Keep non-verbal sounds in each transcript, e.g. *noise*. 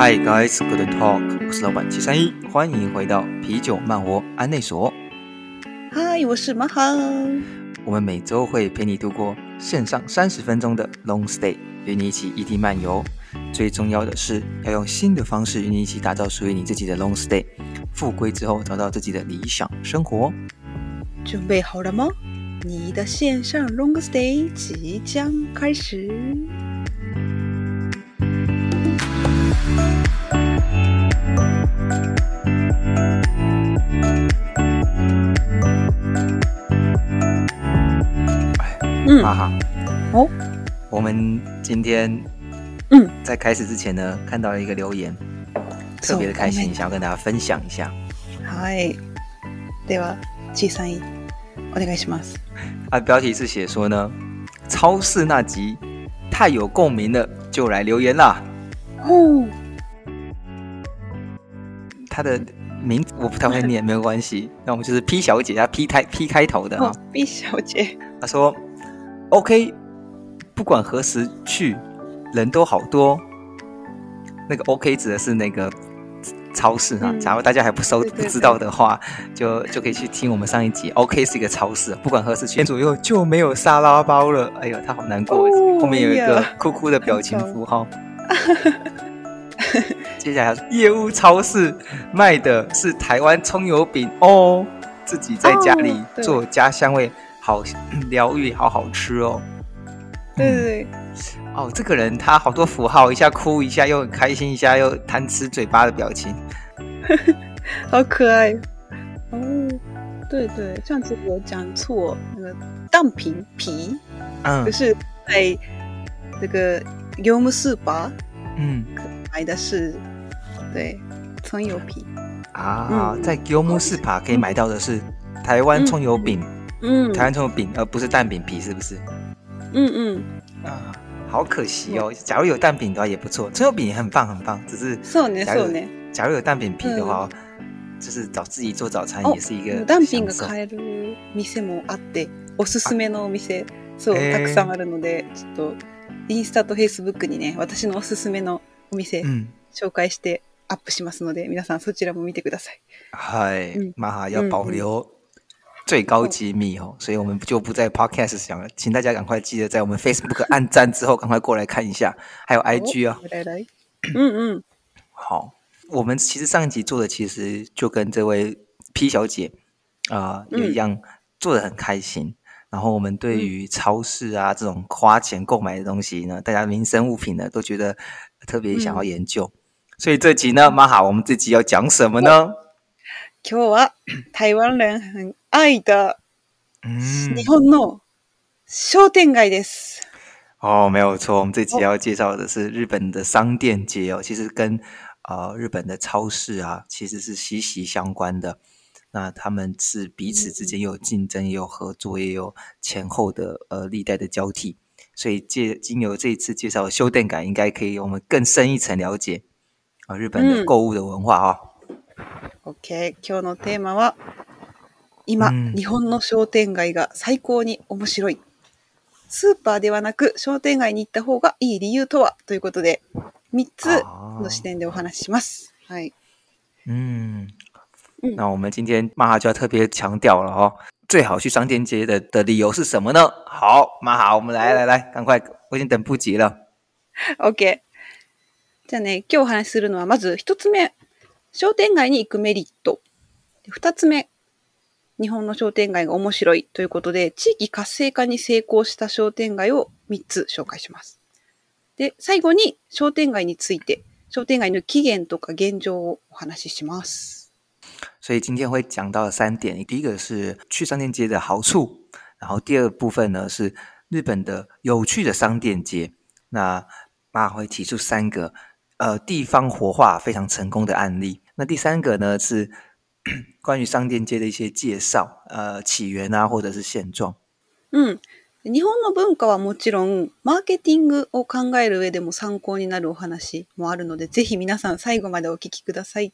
Hi guys, good talk，我是老板七三一，欢迎回到啤酒慢活安内所。Hi，我是马航。我们每周会陪你度过线上三十分钟的 Long Stay，与你一起异地漫游。最重要的是，要用新的方式与你一起打造属于你自己的 Long Stay，复归之后找到自己的理想生活。准备好了吗？你的线上 Long Stay 即将开始。哈哈，哦，我们今天嗯，在开始之前呢，看到了一个留言，特别的开心，想要跟大家分享一下。嗨，い、では、計算お願いします。啊，*laughs* 标题是写说呢，超市那集太有共鸣了，就来留言啦。哦。他的名字我不太会念，没有关系。那我们就是 P 小姐啊，P 开 P 开头的啊。P 小姐。她说。OK，不管何时去，人都好多。那个 OK 指的是那个超市哈，假如大家还不收不知道的话，就就可以去听我们上一集。OK 是一个超市，不管何时去左右就没有沙拉包了。哎呦，他好难过，后面有一个哭哭的表情符号。*laughs* *laughs* 接下来，业乌超市卖的是台湾葱油饼哦，自己在家里做家乡味。好 *coughs* 疗愈，好好吃哦！对对，哦，这个人他好多符号，一下哭，一下又开心，一下又贪吃嘴巴的表情，*laughs* 好可爱哦！对对，上次我讲错，那个蛋皮皮，嗯，是在那个尤姆斯巴，嗯，买的是对葱油皮啊，在尤姆斯巴可以买到的是台湾葱油饼。嗯，台湾传统饼，而不是蛋饼皮，是不是？嗯嗯。啊，好可惜哦。假如有蛋饼的话也不错，春油饼也很棒很棒，只是假如假如有蛋饼皮的话。就是早自己做早餐也是一个。ダンが買える店もあって、おすすめのお店、そう、たくさんあるので、ちょっとインスタとフェイスブックにね、私のおすすめのお店、う紹介してアップしますので、皆さんそちらも見てください。はい、うん、まあ要保留。うん最高机密哦，所以我们就不在 podcast 讲了，请大家赶快记得在我们 Facebook *laughs* 按赞之后，赶快过来看一下，还有 I G 啊。嗯嗯，*coughs* 好，我们其实上一集做的其实就跟这位 P 小姐啊也一样，做的很开心。然后我们对于超市啊这种花钱购买的东西呢，大家民生物品呢，都觉得特别想要研究。所以这集呢，蛮好。我们这集要讲什么呢？今日は台湾人很あいた日本の商店街です。哦，没有错，我们这期要介绍的是日本的商店街哦。其实跟啊日本的超市啊，其实是息息相关的。那他们是彼此之间有竞争，也有合作，也有前后的呃历代的交替。所以借经由这一次介绍修店感，应该可以我们更深一层了解啊日本的购物的文化哈。Okay，今日のテーマは。今、うん、日本の商店街が最高に面白い。スーパーではなく商店街に行った方がいい理由とはということで、3つの視点でお話しします。はい。うん。那我们今天妈哈就要特别强调了哦，最好去商店街的的理由是什么呢？好，妈哈，我们来来来，赶快，我已经等不及了。OK。じゃあね、今日お話しするのは、まず一つ目、商店街に行くメリット。二つ目、日本の商店街が面白いということで、地域活性化に成功した商店街を3つ紹介します。で、最後に商店街について、商店街の起源とか現状をお話しします。所以今天会讲到三点，第一个是去商店街的好处，然后第二部分呢是日本的有趣的商店街。那妈会提出三个呃地方活化非常成功的案例。那第三个呢是关于商店街的一些介绍，呃，起源啊，或者是现状。嗯，日本の文化はもちろんマーケティングを考える上でも参考になるお話もあるので、ぜひ皆さん最後までお聞きください。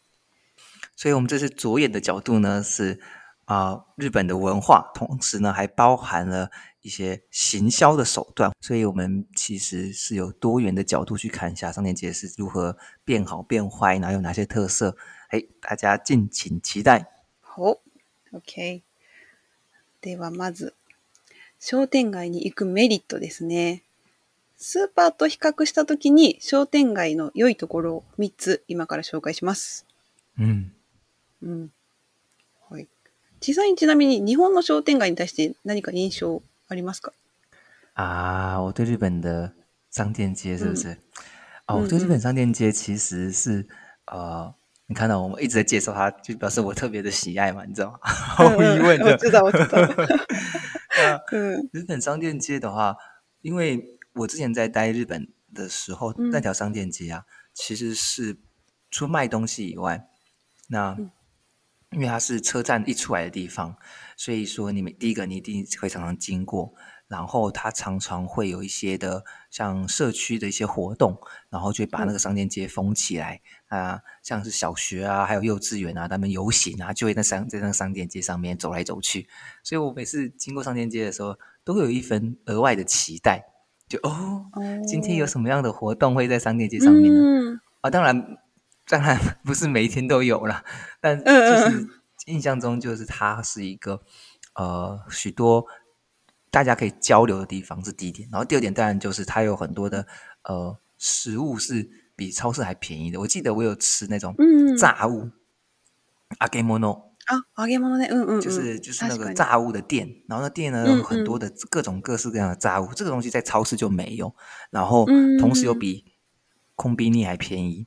所以我们这是左眼的角度呢是。啊，日本的文化，同时呢还包含了一些行销的手段，所以我们其实是有多元的角度去看一下商店街是如何变好变坏，哪有哪些特色，哎，大家敬请期待。好，OK。ではまず、商店街に行くメリットですね。スーパーと比較したときに商店街の良いところ三つ今から紹介します。うん。うん。実際にちなみに日本の商店街に対して何か印象ありますか？啊，我对日本的商店街是不是？啊，我对日本商店街其实是呃，你看到我们一直在介绍它，就表示我特别的喜爱嘛，你知道吗？毫 *laughs* 无疑问的，知道知道。*laughs* 那 *laughs* 日本商店街的话，因为我之前在待日本的时候，那条商店街啊，其实是除卖东西以外，那。因为它是车站一出来的地方，所以说你们第一个你一定会常常经过。然后它常常会有一些的像社区的一些活动，然后就把那个商店街封起来啊，像是小学啊，还有幼稚园啊，他们游行啊，就会在商在那商店街上面走来走去。所以我每次经过商店街的时候，都有一份额外的期待，就哦，今天有什么样的活动会在商店街上面呢？啊，当然。当然不是每一天都有了，但就是印象中就是它是一个呃许多大家可以交流的地方是第一点，然后第二点当然就是它有很多的呃食物是比超市还便宜的。我记得我有吃那种炸物，阿给莫诺啊，阿给莫诺，嗯嗯，就是就是那个炸物的店，然后那店呢有很多的各种各式各样的炸物，这个东西在超市就没有，然后同时又比空宾利还便宜。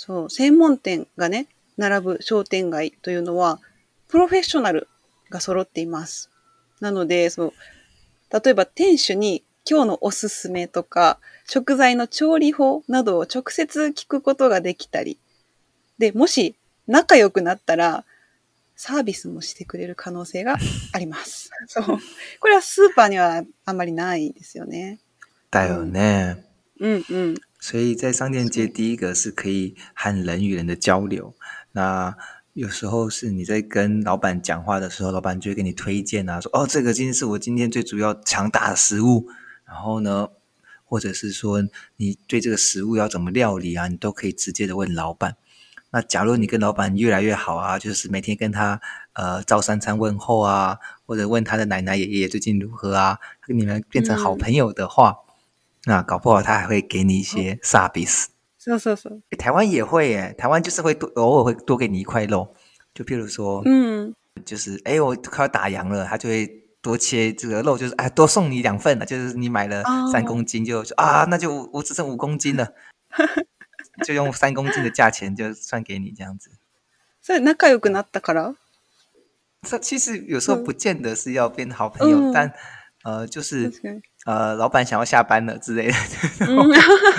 そう、専門店がね、並ぶ商店街というのは、プロフェッショナルが揃っています。なので、そう、例えば店主に今日のおすすめとか、食材の調理法などを直接聞くことができたり、で、もし仲良くなったら、サービスもしてくれる可能性があります。*laughs* そう。これはスーパーにはあんまりないですよね。だよね。うん、うん、うん。所以在商店街，第一个是可以和人与人的交流。那有时候是你在跟老板讲话的时候，老板就会给你推荐啊，说哦，这个今天是我今天最主要强大的食物。然后呢，或者是说你对这个食物要怎么料理啊，你都可以直接的问老板。那假如你跟老板越来越好啊，就是每天跟他呃照三餐问候啊，或者问他的奶奶爷爷最近如何啊，跟你们变成好朋友的话。那搞不好他还会给你一些サービ是是是，台湾也会耶，台湾就是会多偶尔会多给你一块肉，就譬如说，嗯，就是哎我快要打烊了，他就会多切这个肉，就是哎多送你两份了，就是你买了三公斤，就说啊那就我只剩五公斤了，*laughs* 就用三公斤的价钱就算给你这样子。所以，仲友くなったから。这其实有时候不见得是要变好朋友，但。呃，就是呃，老板想要下班了之类的，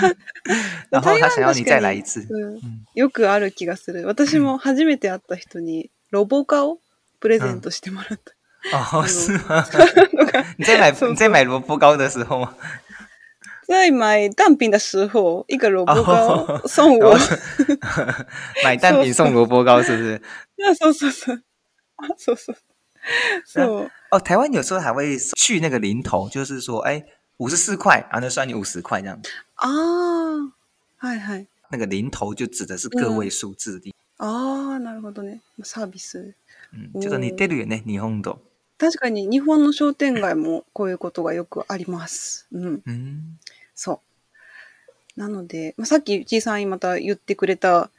*laughs* 然后他想要你再来一次。よくある気がする。私も初めて会った人にロボカをプレゼントしてもらった。あはは *laughs* *laughs* 你在买你在买萝卜糕的时候吗？在买蛋饼的时候，一个萝卜糕送我。买蛋饼送萝卜糕是不是？那是是是，啊，是是是，哦，台湾有时候还会去那个零头，就是说，哎，五十四块，然后算你五十块这样子。哦，はいはい。那个零头就指的是个位数字的。ああ、なるほどね。サービス。うん、ちょっと似てるよね、日本と。確かに日本の商店街もこういうことがよくあります。うん。うん、そう。なので、まあ、さっき G さんまた言ってくれた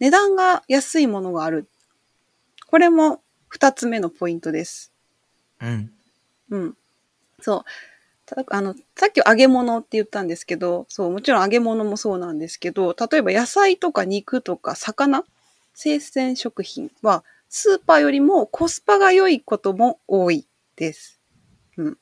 値段が安いものがある。これも2つ目のポイントです。うん。うん。そう。あの、さっき揚げ物って言ったんですけど、そう、もちろん揚げ物もそうなんですけど、例えば野菜とか肉とか魚、生鮮食品は、スーパーよりもコスパが良いことも多いです。うん。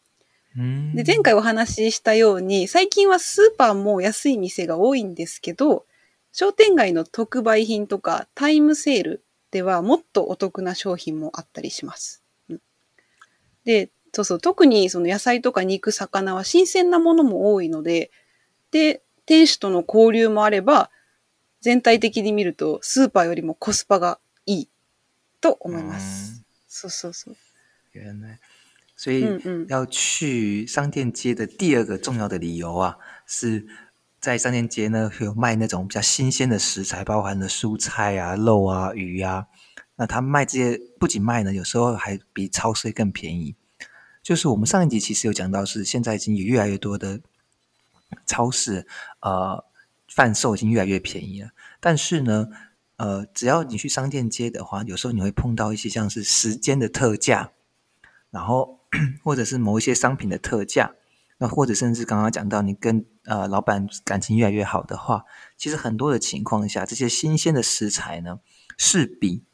で前回お話ししたように、最近はスーパーも安い店が多いんですけど、商店街の特売品とかタイムセールではもっとお得な商品もあったりします。で、そうそう、特にその野菜とか肉、魚は新鮮なものも多いので、で、店主との交流もあれば、全体的に見るとスーパーよりもコスパがいいと思います。そうそうそう。原来。所以要去商店街的第二个重要的理由啊，是在商店街呢有卖那种比较新鲜的食材，包含了蔬菜啊、肉啊、鱼啊，那他卖这些不仅卖呢，有时候还比超市更便宜。就是我们上一集其实有讲到，是现在已经有越来越多的超市，呃，贩售已经越来越便宜了。但是呢，呃，只要你去商店街的话，有时候你会碰到一些像是时间的特价，然后 *clears throat* 或者是某一些商品的特价，那或者甚至刚刚讲到你跟呃老板感情越来越好的话，其实很多的情况下，这些新鲜的食材呢，是比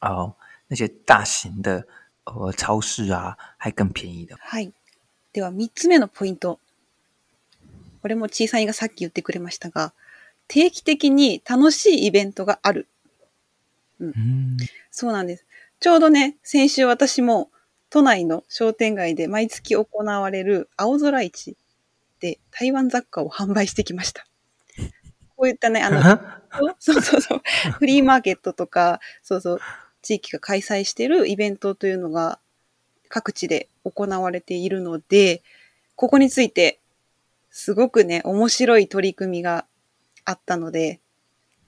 呃、那些大型的呃超市啊还更便宜的。はい。では3つ目のポイント。これも小さいがさっき言ってくれましたが、定期的に楽しいイベントがある。うん。うんそうなんです。ちょうどね、先週私も都内の商店街で毎月行われる青空市で台湾雑貨を販売してきました。こういったね、あの、*laughs* そうそうそう、フリーマーケットとか、そうそう、地域が開催しているイベントというのが各地で行われているので、ここについてすごくね、面白い取り組みがあったので、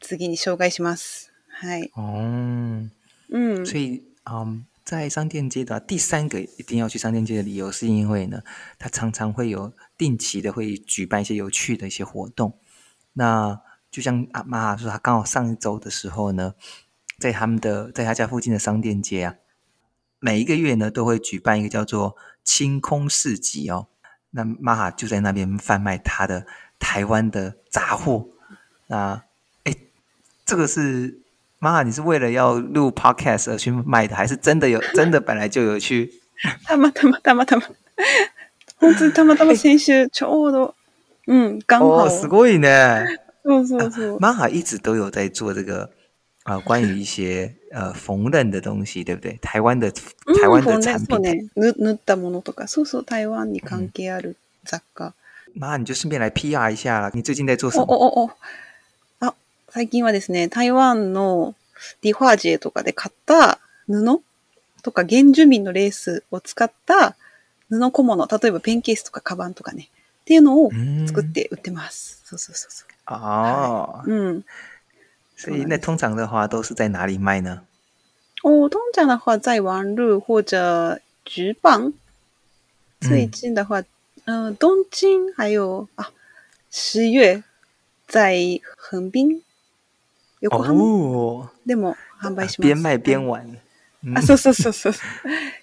次に紹介します。はい。うん。所以，在商店街的第三个一定要去商店街的理由，是因为呢，它常常会有定期的会举办一些有趣的一些活动。那就像阿妈说，她刚好上一周的时候呢，在他们的在他家附近的商店街啊，每一个月呢都会举办一个叫做清空市集哦。那玛哈就在那边贩卖他的台湾的杂货。那哎，这个是玛哈你是为了要录 podcast 而去卖的，还是真的有 *laughs* 真的本来就有去？他妈他妈他妈他妈，今天他妈他妈选手ちょうど，嗯，刚好すごいね，不错不错。玛哈一直都有在做这个。呃，关于一些呃缝纫的东西，对不对？台湾的台湾的产品、塗ったものとか、そうそう台湾に関係ある雑貨。那你就顺便来 PR 一下啦。你最近在做什么？哦哦哦。最近はですね、台湾のディファージェとかで買った布とか原住民のレースを使った布小物、例えばペンケースとかカバンとかね、っていうのを作って売ってます。そうそうそうそう。ああ。うん。所以那通常的话都是在哪里卖呢？哦，通常的话在网路或者直棒。最近的话，嗯、呃，东京还有啊，十月在横滨。哦，でも販売します。边卖边玩。あ、そうそうそうそう。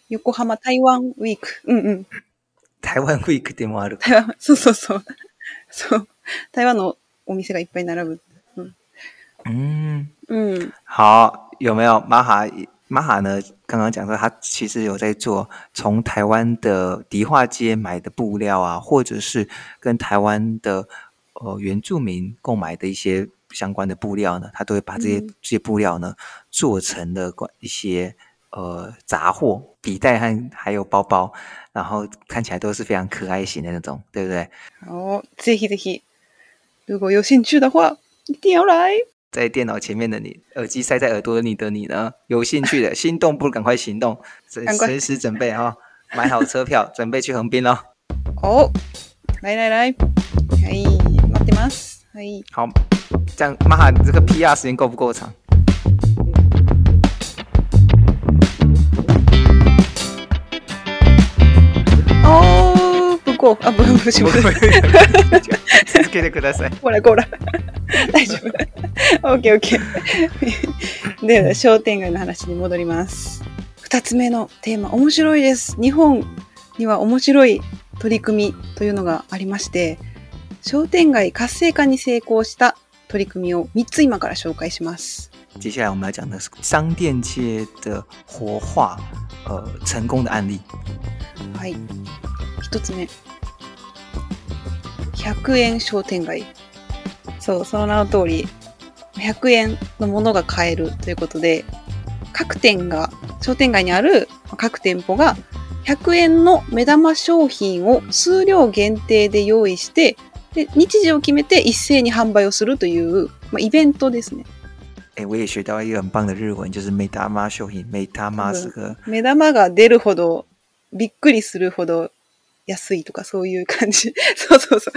横浜台湾ウィーク。うんうん。台湾ウィークでもある。台湾、そうそうそう。そう。台湾のお店がいっぱい並ぶ。嗯嗯，好，有没有玛哈玛哈呢？刚刚讲说他其实有在做从台湾的迪化街买的布料啊，或者是跟台湾的呃原住民购买的一些相关的布料呢，他都会把这些这些布料呢做成的管一些呃杂货、笔袋和还有包包，然后看起来都是非常可爱型的那种，对不对？哦，谢谢谢谢，如果有兴趣的话，一定要来。在电脑前面的你，耳机塞在耳朵里的你呢？有兴趣的，*laughs* 心动不如赶快行动，随时准备哈，买好车票，*laughs* 准备去横滨哦。哦，来来来，可以，可以，好，这样，妈哈，你这个 PR 时间够不够长？哦，不过啊，不不不，辛苦辛苦，谢过来 *laughs* 过来。大丈夫。オッケーオッケー。では、商店街の話に戻ります。二つ目のテーマ、面白いです。日本には面白い取り組みというのがありまして、商店街活性化に成功した取り組みを三つ今から紹介します。接下来我们来讲的是商店街的活化、呃、成功的案例。はい。一つ目。百円商店街。そうその名の通り100円のものが買えるということで各店が商店街にある各店舗が100円の目玉商品を数量限定で用意してで日時を決めて一斉に販売をするという、まあ、イベントですね。え、我也学到一个很棒的日文，就是目玉商品。目玉这个目玉が出るほどびっくりするほど安いとかそういう感じ。*laughs* そうそうそう。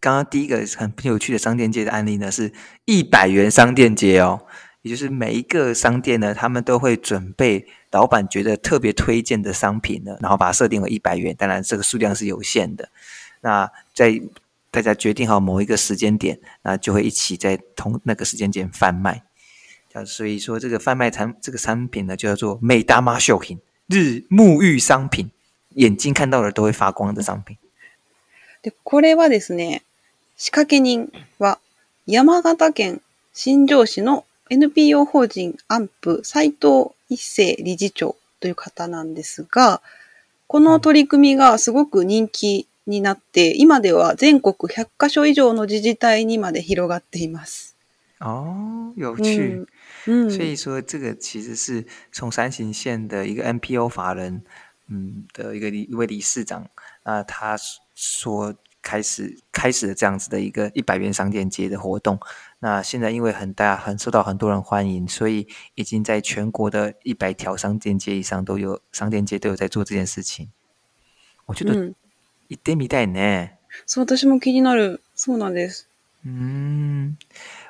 刚刚第一个很有趣的商店街的案例呢，是一百元商店街哦，也就是每一个商店呢，他们都会准备老板觉得特别推荐的商品呢，然后把它设定为一百元，当然这个数量是有限的。那在大家决定好某一个时间点，那就会一起在同那个时间点贩卖。啊，所以说这个贩卖产这个商品呢，就叫做美达妈秀品、日沐浴商品、眼睛看到的都会发光的商品。で、これはですね、仕掛け人は山形県新庄市の NPO 法人アンプ斎藤一世理事長という方なんですが、この取り組みがすごく人気になって、今では全国100カ所以上の自治体にまで広がっています。哦，有趣，嗯，所以说这个其实是从三行县的一个 NPO 法人，嗯的一个一位理事长，那他说开始开始了这样子的一个一百元商店街的活动，那现在因为很大，很受到很多人欢迎，所以已经在全国的一百条商店街以上都有商店街都有在做这件事情。我觉得，一点点呢，是，我，也，很，喜欢，嗯，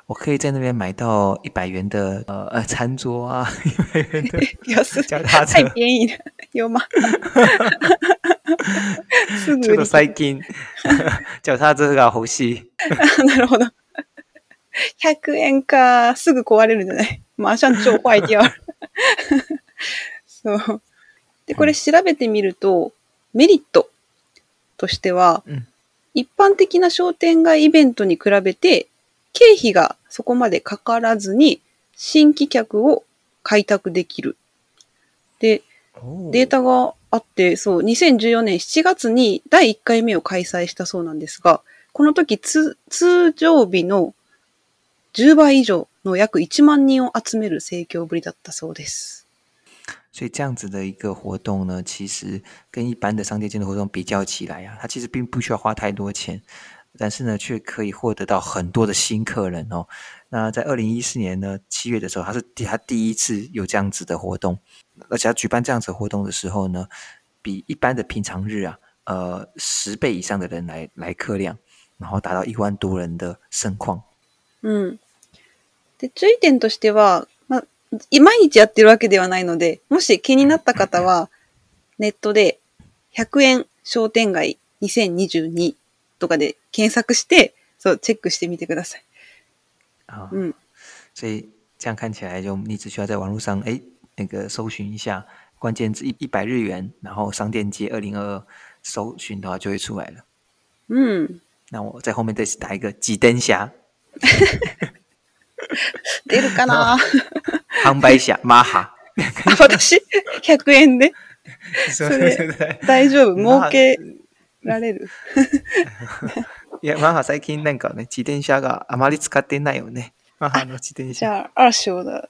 我可以在那边买到一百元的呃呃餐桌啊，一百元的比较是太便宜了，有吗？*laughs* *laughs* ちょっと最近、*laughs* じゃあ、タズが欲しい。*laughs* なるほど。100円か、すぐ壊れるんじゃないマーシャン超ホワイトや。そう。で、これ調べてみると、メリットとしては、うん、一般的な商店街イベントに比べて、経費がそこまでかからずに、新規客を開拓できる。で、データがあって、そう、2014年7月に第1回目を開催したそうなんですが、この時通常日の10倍以上の約1万人を集める盛況ぶりだったそうです。所以这样子的一个活动呢，其实跟一般的商店街的活动比较起来啊，它其实并不需要花太多钱，但是呢，却可以获得到很多的新客人哦。那在二零一四年呢七月的时候，它是它第一次有这样子的活动。而且举办这样子活动的时候呢，比一般的平常日啊，呃，十倍以上的人来来客量，然后达到一万多人的盛况。嗯，で注意点としては、ま毎日やってるわけではないので、もし気になった方はネットで100円商店街2022とかで検索して、そうチェックしてみてください。啊，嗯，所以这样看起来就你只需要在网络上哎。那个搜寻一下关键字一一百日元，然后商店街二零二二搜寻的话就会出来了。嗯，那我在后面再打一个几灯侠。*laughs* 出るかな *laughs* 私、円で。*laughs* それ、大丈夫儲けられるいや、マハ最近なんかね、自転車があまり使ってないよね。マハの自転車。じゃあ、だ。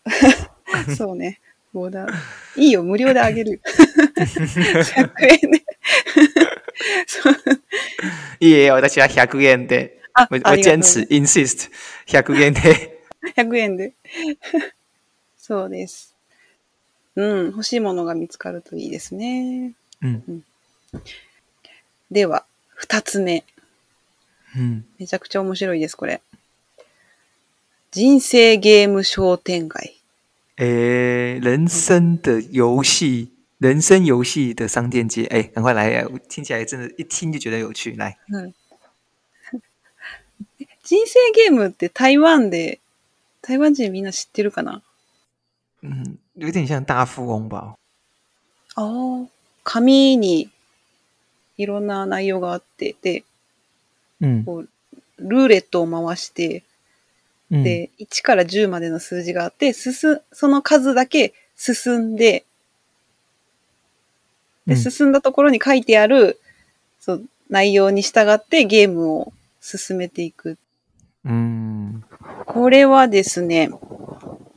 そうね。ボーダー。いいよ、無料であげる。100 *laughs* 円でいいえ、私は100円で。あ、我堅 insist。100円で。100円で。*laughs* そうです。うん、欲しいものが見つかるといいですね。うん、では、二つ目。うん、めちゃくちゃ面白いです、これ。人生ゲーム商店街。诶，人生的游戏，人生游戏的商店街，哎，赶快来！听起来真的，一听就觉得有趣。来，嗯，*laughs* 人生ゲームって台湾で台湾人みんな知ってるかな？嗯，有点像大富翁吧？哦，紙にいろんな内容があってで、うん、ルーレットを回して。で、1から10までの数字があって、進、その数だけ進んで、で、進んだところに書いてある、そう、内容に従ってゲームを進めていく。うん。これはですね、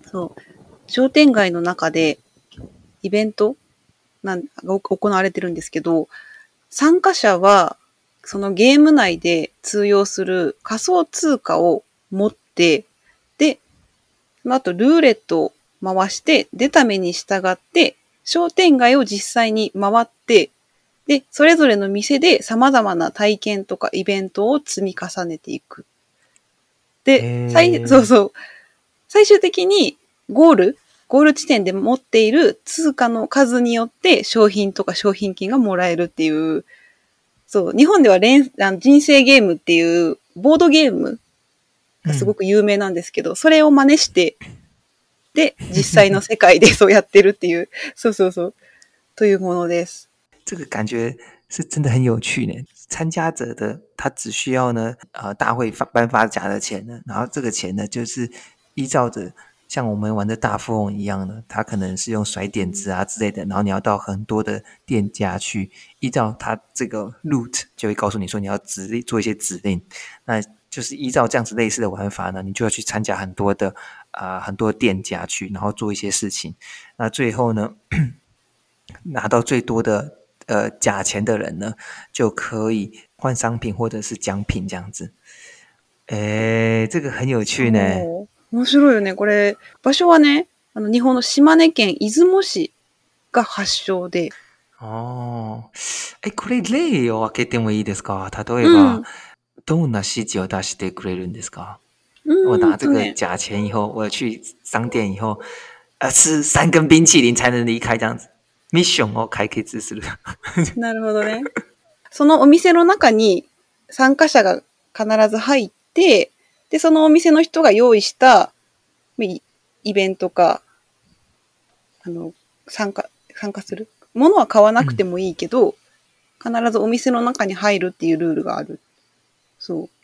そう、商店街の中でイベントなんが行われてるんですけど、参加者は、そのゲーム内で通用する仮想通貨を持っ、で、あとルーレットを回して、出た目に従って、商店街を実際に回って、で、それぞれの店で様々な体験とかイベントを積み重ねていく。で、最、そうそう。最終的にゴール、ゴール地点で持っている通貨の数によって商品とか商品券がもらえるっていう、そう、日本では連あの人生ゲームっていうボードゲームすごく有名なんですけど、それを真似してで実際の世界で *laughs* そうやってるっていう、そうそうそうというものです。这个感觉是真的很有趣呢。参加者的他只需要呢，呃，大会发颁发假的钱呢，然后这个钱呢，就是依照着像我们玩的大富翁一样的，他可能是用甩点子啊之类的，然后你要到很多的店家去，依照他这个 route 就会告诉你说你要指令做一些指令，那。就是依照这样子类似的玩法呢，你就要去参加很多的啊，很多店家去，然后做一些事情。那最后呢，*clears throat* 拿到最多的呃假钱的人呢，就可以换商品或者是奖品这样子。哎，这个很有趣呢。面白いよね。これ場所はね、あの日本の島根県出雲市が発祥で。ああ、え、これ例を開けてもいいですか？例えば。どんな指示を出してくれるんですか？我拿这个假钱以后，我去商店以后，呃，吃三根冰淇淋才能离开这样子。ミッションを解決する。*laughs* なるほどね。そのお店の中に参加者が必ず入って、で、そのお店の人が用意したイベントか、あの、参加、参加する。ものは買わなくてもいいけど、必ずお店の中に入るっていうルールがある。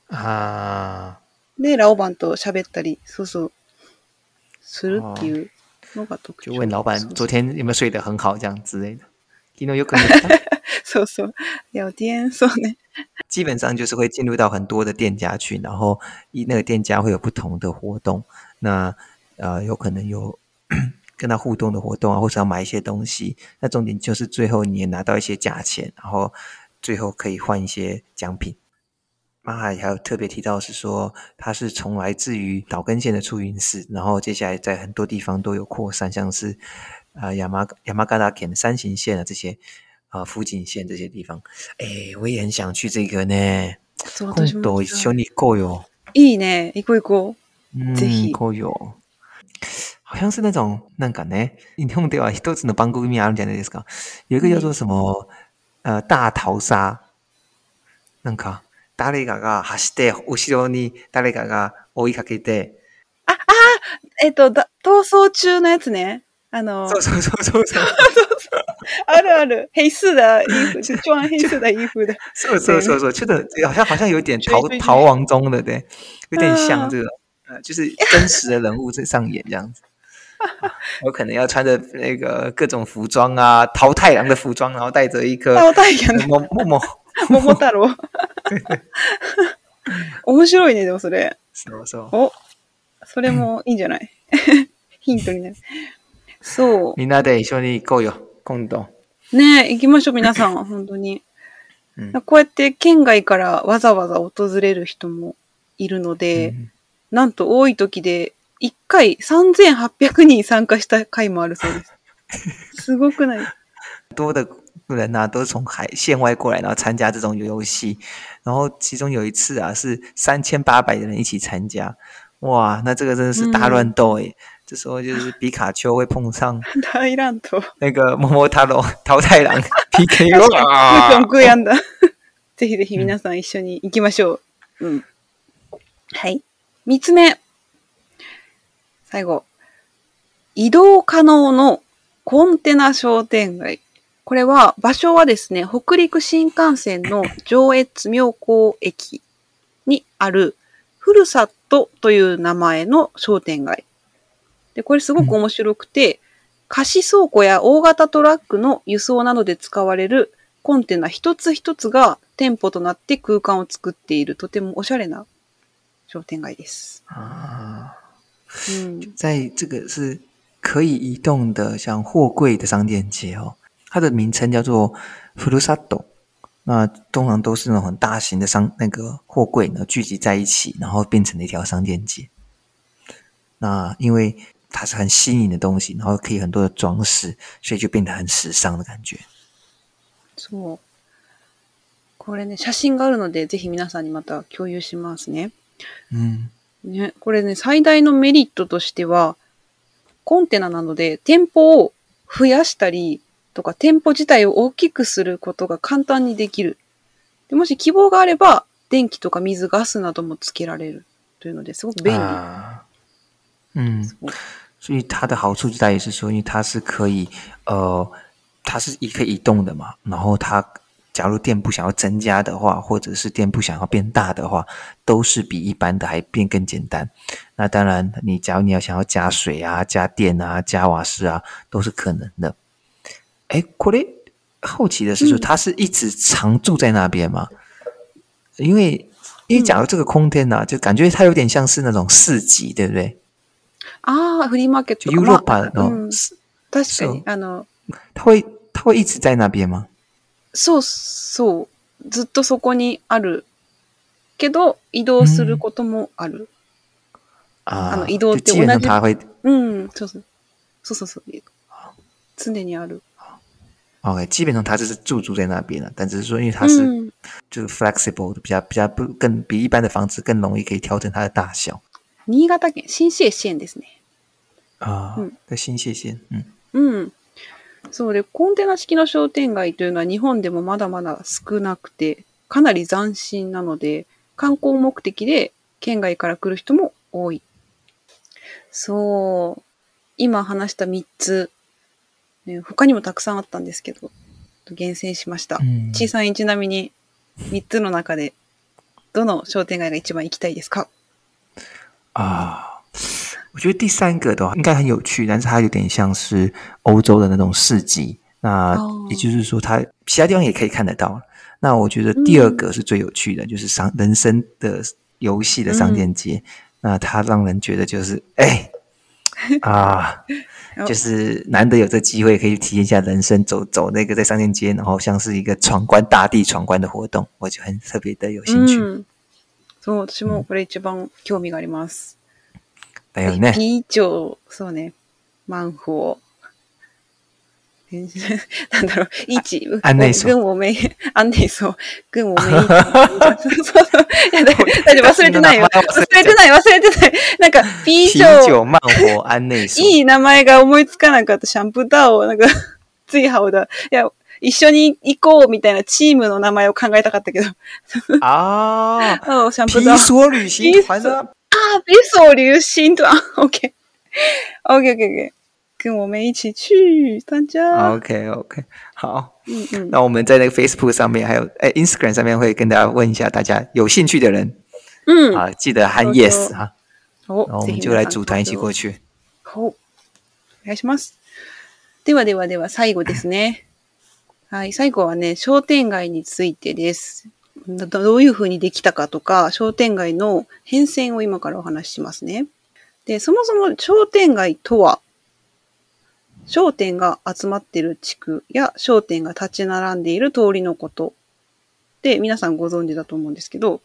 啊，对，拉老板，和他聊，就问老板昨天有没有睡得很好，这样之类的，可能有可能说说聊天，说 *laughs* 呢，基本上就是会进入到很多的店家去，然后一那个店家会有不同的活动，那呃，有可能有 *coughs* 跟他互动的活动啊，或者要买一些东西，那重点就是最后你也拿到一些假钱，然后最后可以换一些奖品。妈还有特别提到是说，它是从来自于岛根县的出云寺，然后接下来在很多地方都有扩散，像是啊，亚麻亚麻嘎达ケン山形县啊这些啊，福井县这些地方。哎，我也很想去这个呢。もっと一緒に GO よ。いいね、行こう行こう。ぜひ GO よ。好像是那种，なんかね、日本では一つの番組あるじゃないですか？有一个叫做什么，呃，大逃杀，なんか。誰가가跑，後面誰家追。啊啊！逃走中。黑色的衣服，穿黑色的衣服。好像好像有点 *laughs* 逃亡中的，有点像这个，就是真实的人物在上演这样子。*laughs* 我可能要穿个各种服装啊，桃太郎的服装，然后带着一颗桃太郎。摸摸摸摸大罗。*laughs* 面白いね、でもそれ。そうそう。お、それもいいんじゃない *laughs* ヒントになる。そう。みんなで一緒に行こうよ、今度。ねえ、行きましょう、皆さん、*laughs* 本当に。うん、こうやって県外からわざわざ訪れる人もいるので、うん、なんと多い時で1回3800人参加した回もあるそうです。すごくないどうだ人呐，都从海县外过来，然后参加这种游戏，然后其中有一次啊，是三千八百人一起参加，哇，那这个真的是大乱斗哎！这时候就是皮卡丘会碰上 *laughs* 那个摸摸塔罗、淘汰狼 PK 了啊！空虚やんぜひぜひ皆さん一緒に行きましょう。嗯，はい。三つ目、最後、移動可能なコンテナ商店街。これは、場所はですね、北陸新幹線の上越妙高駅にある、ふるさとという名前の商店街。で、これすごく面白くて、貸し倉庫や大型トラックの輸送などで使われるコンテナ一つ一つが店舗となって空間を作っている、とてもおしゃれな商店街です。ああ。嗯，在这个是可以移动的，像货柜的商店街哦。它的名称叫做 s 鲁沙岛。那通常都是那种很大型的商那个货柜呢聚集在一起，然后变成了一条商店街。那因为它是很新颖的东西，然后可以很多的装饰，所以就变得很时尚的感觉。そう。これね、写真があるので、ぜひ皆さんにまた共有しますね。うん。ね、これね、最大のメリットとしてはコンテナなので、店舗を増やしたり。とか店舗自体を大きくすることが簡単にできる。でもし希望があれば、電気とか水、ガスなどもつけられるというのですごく便利。嗯，所以它的好处就在于是说，因为它是可以，呃，它是一可以移动的嘛。然后它假如店铺想要增加的话，或者是店铺想要变大的话，都是比一般的还变更简单。那当然，你假如你要想要加水啊、加电啊、加瓦斯啊，都是可能的。哎，これ好奇的是说，他是一直常住在那边吗？嗯、因为因为讲到这个空天呐、啊，就感觉它有点像是那种市集，对不对？啊，フリーマーケット。ヨーロッパの、確かにあの、他会他会一直在那边吗？そうそう、ずっとそこにあるけど移動することもある。あの移動って同じ。うん、そうそうそうそうそう。常にある。OK，基本上它就是驻足在那边了，但只是说因为它是、就是 flexible 的，比较比较不更比一般的房子更容易可以调整它的大小。新潟県新泻县ですね。ああ、新泻县。うん。うん。そうで、コンテナ式の商店街というのは日本でもまだまだ少なくて、かなり斬新なので、観光目的で県外から来る人も多い。そう。今話した3つね、他にもたくさんあったんですけど、厳選しました。ち、さん、ちなみに3つの中で、どの商店街が一番行きたいですかああ、我觉得第三个的话应该很有趣，但是它有点像是欧洲的那种市集。那也就是说，它其他地方也可以看得到。那我觉得第二个是最有趣的，嗯、就是商人生的游戏的商店街。嗯、那它让人觉得就是，哎、欸，*laughs* 啊，就是难得有这机会可以体验一下人生，走走那个在商店街，然后像是一个闯关大地闯关的活动，我就很特别的有兴趣。嗯，そう私もこれ一番興味があります。だよね。あそうね。マン *laughs* なんだろう、一、案内層。軍をめ、案 *laughs* 内層。軍をめ、*laughs* そうそうそう。大丈夫、忘れてないよ。忘れてない、忘れてない。なんか、P 上。万法案内層。いい名前が思いつかなかった。シャンプータオ、なんか、ついハオだ。いや、一緒に行こうみたいなチームの名前を考えたかったけど。ああ。うん、シャンプータオ。ピースを旅行团的。ああ、ピースオッケー。オッケー、オッケー。跟我们一起去参加。OK OK，好，嗯嗯，那我们在那个 Facebook 上面，还有哎 Instagram 上面会跟大家问一下，大家有兴趣的人，嗯啊，記得喊 yes 哈。好，我們就來組團一起過去。好、お願いします。ではではでは最後ですね。*laughs* はい、最後はね、商店街についてです。どういうふうにできたかとか、商店街の変遷を今からお話ししますね。で、そもそも商店街とは商店が集まっている地区や商店が立ち並んでいる通りのことで皆さんご存知だと思うんですけど、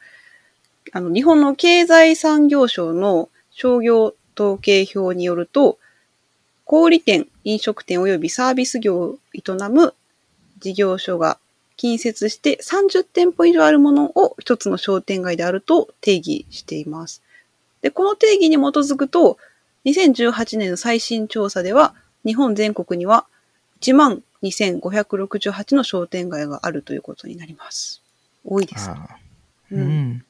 あの、日本の経済産業省の商業統計表によると、小売店、飲食店及びサービス業を営む事業所が近接して30店舗以上あるものを一つの商店街であると定義しています。で、この定義に基づくと、2018年の最新調査では、日本全国には1万2568の商店街があるということになります。多いですね。うん。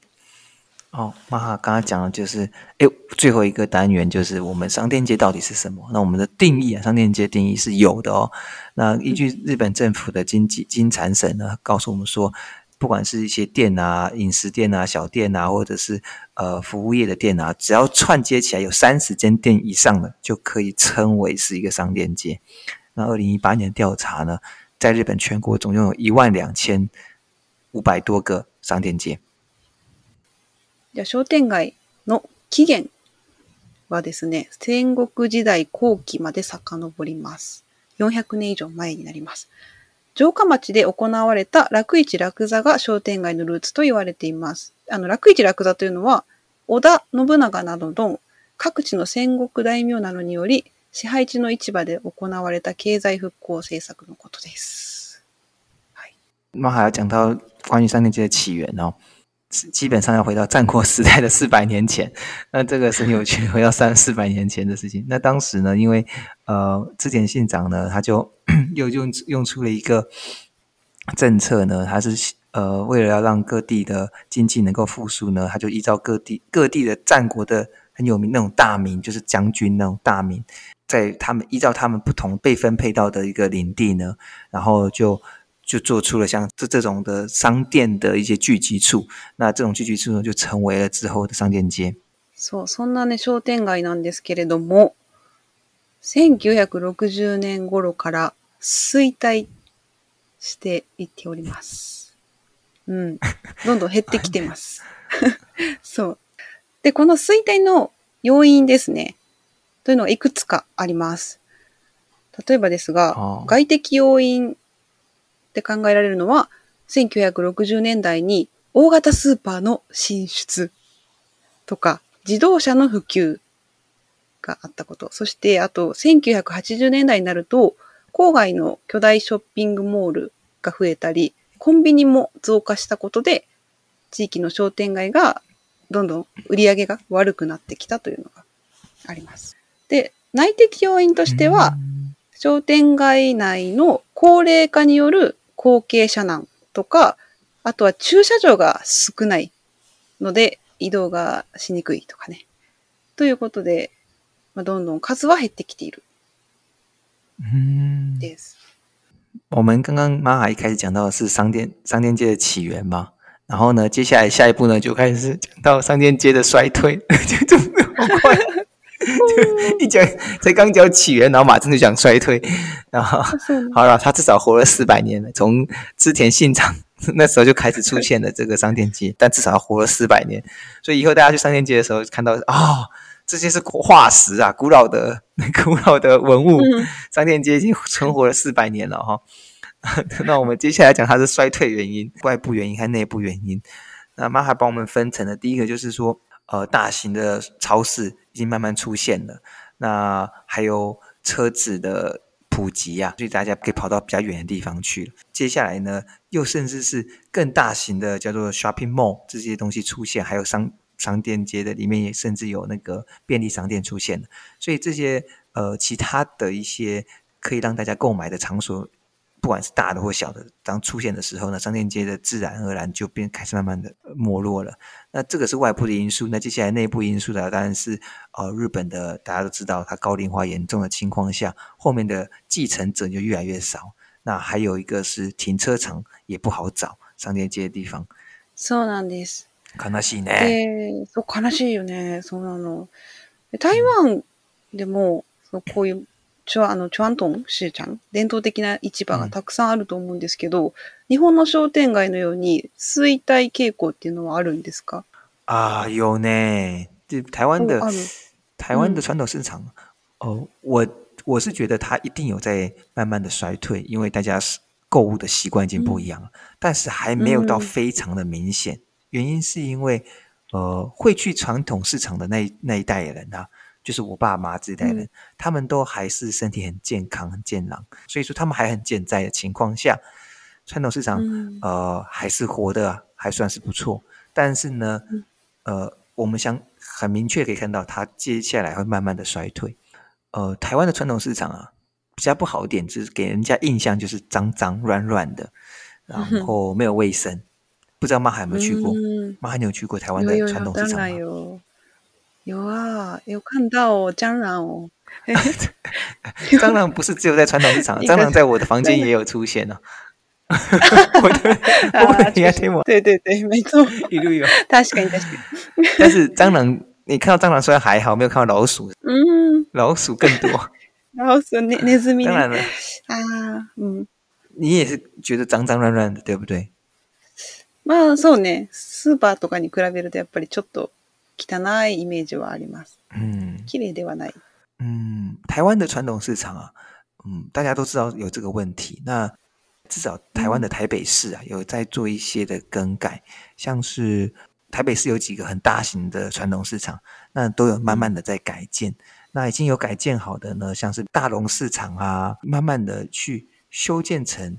哦，あ、刚刚讲的就是，哎，最後一个单元就是我们商店街到底是什么？那我们的定义商店街定义是有的哦。那依据日本政府的经济金产省呢，告诉我们说，不管是一些店啊、饮食店啊、小店啊，或者是呃，服务业的店啊，只要串接起来有三十间店以上的，就可以称为是一个商店街。那二零一八年调查呢，在日本全国总共有一万两千五百多个商店街。じゃ商店街の起源はですね、戦国時代後期まで遡ります。四百年以上前になります。城下町で行われた楽市楽座が商店街のルーツと言われています。あの、楽市楽座というのは、織田信長などの各地の戦国大名などにより、支配地の市場で行われた経済復興政策のことです。はい。那还要讲到关于商店街的起源哦。基本上要回到战国时代的四百年前，*laughs* 那这个是有趣，回到三四百年前的事情。那当时呢，因为呃，织田信长呢，他就 *clears throat* 又用用出了一个政策呢，他是呃，为了要让各地的经济能够复苏呢，他就依照各地各地的战国的很有名那种大名，就是将军那种大名，在他们依照他们不同被分配到的一个领地呢，然后就就做出了像这这种的商店的一些聚集处。那这种聚集处呢，就成为了之后的商店街。そう、そんなね商店街なんですけれども、1960年頃から衰退してっております。うん。どんどん減ってきてます。*laughs* そう。で、この衰退の要因ですね。というのはいくつかあります。例えばですが、外的要因って考えられるのは、1960年代に大型スーパーの進出とか、自動車の普及があったこと。そして、あと、1980年代になると、郊外の巨大ショッピングモールが増えたり、コンビニも増加したことで、地域の商店街がどんどん売り上げが悪くなってきたというのがあります。で、内的要因としては、商店街内の高齢化による後継者難とか、あとは駐車場が少ないので移動がしにくいとかね。ということで、まあ、どんどん数は減ってきている。です。我们刚刚妈妈一开始讲到的是商店商店街的起源嘛，然后呢，接下来下一步呢就开始是讲到商店街的衰退，*laughs* 就这么快，*laughs* 就一讲才刚讲起源，然后马上就讲衰退，然后好了，他至少活了四百年了，从织田信长那时候就开始出现了这个商店街，但至少活了四百年，所以以后大家去商店街的时候看到哦，这些是化石啊，古老的、*laughs* 古老的文物。商店街已经存活了四百年了哈。*laughs* 那我们接下来讲它是衰退原因，外部原因和内部原因。那妈还帮我们分成了，第一个就是说，呃，大型的超市已经慢慢出现了，那还有车子的普及啊，所以大家可以跑到比较远的地方去了。接下来呢，又甚至是更大型的叫做 shopping mall 这些东西出现，还有商。商店街的里面也甚至有那个便利商店出现了，所以这些呃其他的一些可以让大家购买的场所，不管是大的或小的，当出现的时候呢，商店街的自然而然就变开始慢慢的没落了。那这个是外部的因素，那接下来内部因素的当然是呃日本的大家都知道，它高龄化严重的情况下，后面的继承者就越来越少。那还有一个是停车场也不好找，商店街的地方。そうなんです。悲しいね。で、そう、悲しいよね。そうなの。台湾でも、そのこういう、チュア、あの、チュアントンシーちゃん、伝統的な市場がたくさんあると思うんですけど、日本の商店街のように衰退傾向っていうのはあるんですかああ、よね。台湾的、哦啊台湾的传统市场，哦，我我是觉得它一定有在慢慢的衰退，因为大家是购物的习惯已经不一样了，但是还没有到非常的明显。原因是因为，呃，会去传统市场的那那一代人啊，就是我爸妈这一代人，他们都还是身体很健康、很健朗，所以说他们还很健在的情况下，传统市场呃还是活的还算是不错。但是呢，呃，我们想很明确可以看到，它接下来会慢慢的衰退。呃，台湾的传统市场啊，比较不好一点就是给人家印象就是脏脏软软的，然 *laughs* 后没有卫生。不知道妈还有没有去过？妈还有去过台湾的传统市场吗？有有当有，有啊，有看到蟑螂哦！蟑 *laughs* 螂不是只有在传统市场，蟑 *laughs* 螂在我的房间也有出现哦。哈哈哈哈哈！*laughs* 你应听我。对对对，没错。一路有。確是に確かに。但是蟑螂，你看到蟑螂虽然还好，没有看到老鼠。嗯。老鼠更多。老鼠那那是命。当然了。啊嗯。你也是觉得脏脏乱乱的，对不对？うね、スーパーとかに比べるとやっぱりちょっと汚いイメージはあります。うん。綺麗ではない。うん。台湾の传统市場は、うん、大家都知道有这个问题。那至少台湾的台北市啊，有在做一些的更改。像是台北市有几个很大型的传统市场，那都有慢慢的在改建。那已经有改建好的呢，像是大龙市场啊，慢慢的去修建成。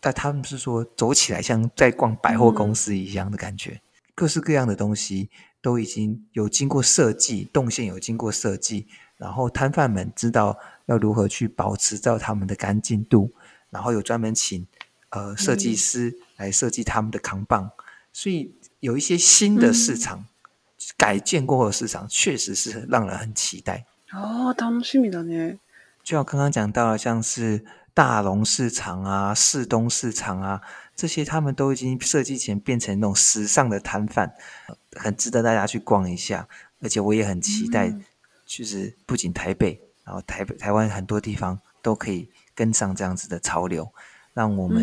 但他们是说，走起来像在逛百货公司一样的感觉，各式各样的东西都已经有经过设计，动线有经过设计，然后摊贩们知道要如何去保持到他们的干净度，然后有专门请呃设计师来设计他们的扛棒，所以有一些新的市场改建过的市场，确实是让人很期待。哦，楽しみ的呢！就像刚刚讲到像是。大龙市场啊，市东市场啊，这些他们都已经设计前变成那种时尚的摊贩，很值得大家去逛一下。而且我也很期待，其是不仅台北，然后台台湾很多地方都可以跟上这样子的潮流，让我们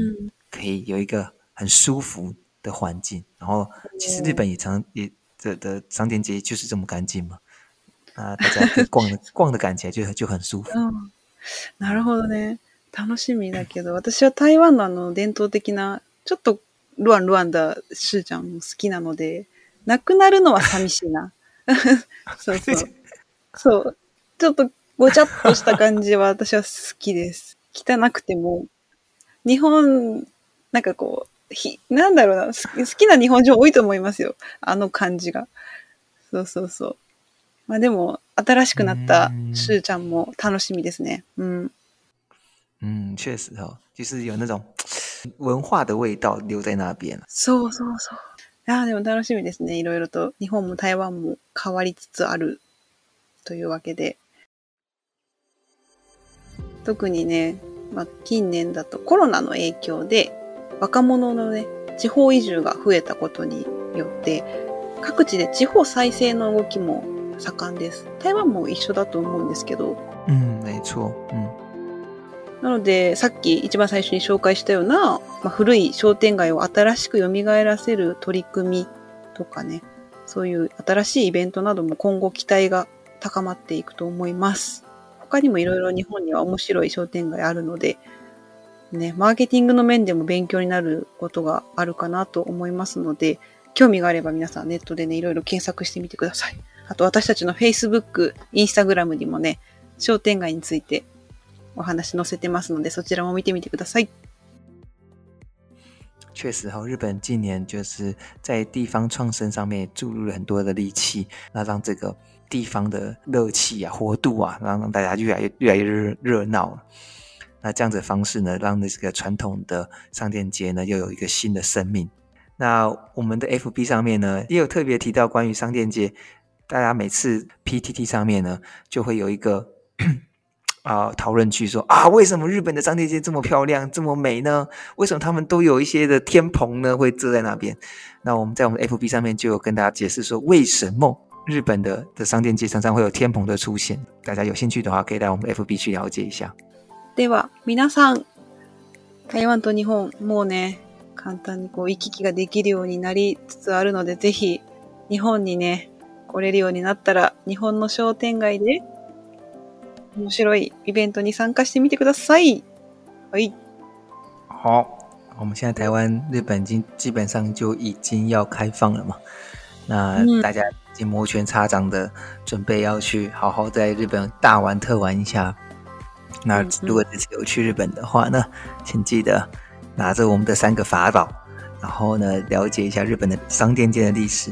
可以有一个很舒服的环境。然后其实日本也常也的的商店街就是这么干净嘛，啊，大家可以逛的 *laughs* 逛的感觉就就很舒服。那然后呢？楽しみだけど、私は台湾のあの伝統的な、ちょっとルアンルアンダ、シューちゃんも好きなので、亡くなるのは寂しいな。*laughs* そうそう。そう。ちょっとごちゃっとした感じは私は好きです。汚くても、日本、なんかこう、ひ、なんだろうな、好きな日本人多いと思いますよ。あの感じが。そうそうそう。まあでも、新しくなったしゅうちゃんも楽しみですね。うん。うん、确实哦，就是有那种 *tsk* 文化的味道留在那边そうそうそう。あでも楽しみですね。いろいろと日本も台湾も変わりつつあるというわけで。特にね、まあ、近年だとコロナの影響で若者のね、地方移住が増えたことによって、各地で地方再生の動きも盛んです。台湾も一緒だと思うんですけど。うん、没错。うん。なので、さっき一番最初に紹介したような、まあ、古い商店街を新しく蘇らせる取り組みとかね、そういう新しいイベントなども今後期待が高まっていくと思います。他にもいろいろ日本には面白い商店街あるので、ね、マーケティングの面でも勉強になることがあるかなと思いますので、興味があれば皆さんネットでね、いろいろ検索してみてください。あと私たちの Facebook、Instagram にもね、商店街についてお話載著ますので、そちらも見てみてください。确实哈，日本近年就是在地方创生上面注入了很多的力气，那让这个地方的热气啊、活度啊，让让大家越来越越来越热闹。那这样子方式呢，让这个传统的商店街呢又有一个新的生命。那我们的 FB 上面呢也有特别提到关于商店街，大家每次 PTT 上面呢就会有一个。啊，讨论区说啊，为什么日本的商店街这么漂亮，这么美呢？为什么他们都有一些的天棚呢，会遮在那边？那我们在我们 F B 上面就跟大家解释说，为什么日本的的商店街常常会有天棚的出现。大家有兴趣的话，可以来我们 F B 去了解一下。では、皆さん、台湾と日本もね、簡単にこう行き来ができるようになりつつあるので、ぜひ日本にね、来れるようになったら、日本の商店街で。面白いイベントに参加してみてください。い。好，我们现在台湾、日本基基本上就已经要开放了嘛？那大家已经摩拳擦掌的准备要去好好在日本大玩特玩一下。那如果这次有去日本的话呢，请记得拿着我们的三个法宝，然后呢了解一下日本的商店街的历史。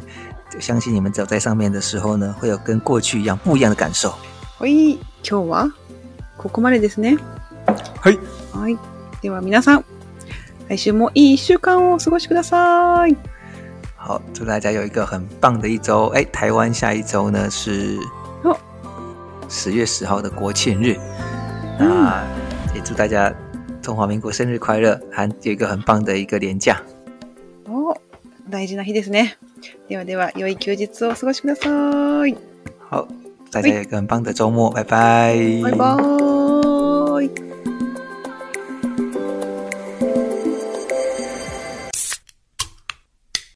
相信你们走在上面的时候呢，会有跟过去一样不一样的感受。喂。今日はここまでですね。はい。はい。では皆さん、来週もいい一週間をお過ごしください。好，祝大家有一个很棒的一周。哎，台湾下一周呢是十月十号的国庆日，那、嗯也祝大家中华民国生日快乐，还有一个很棒的一个年假。哦，大事な日ですね。ではでは、良い休日をお過ごしください。好。大家有个很棒的周末，拜拜。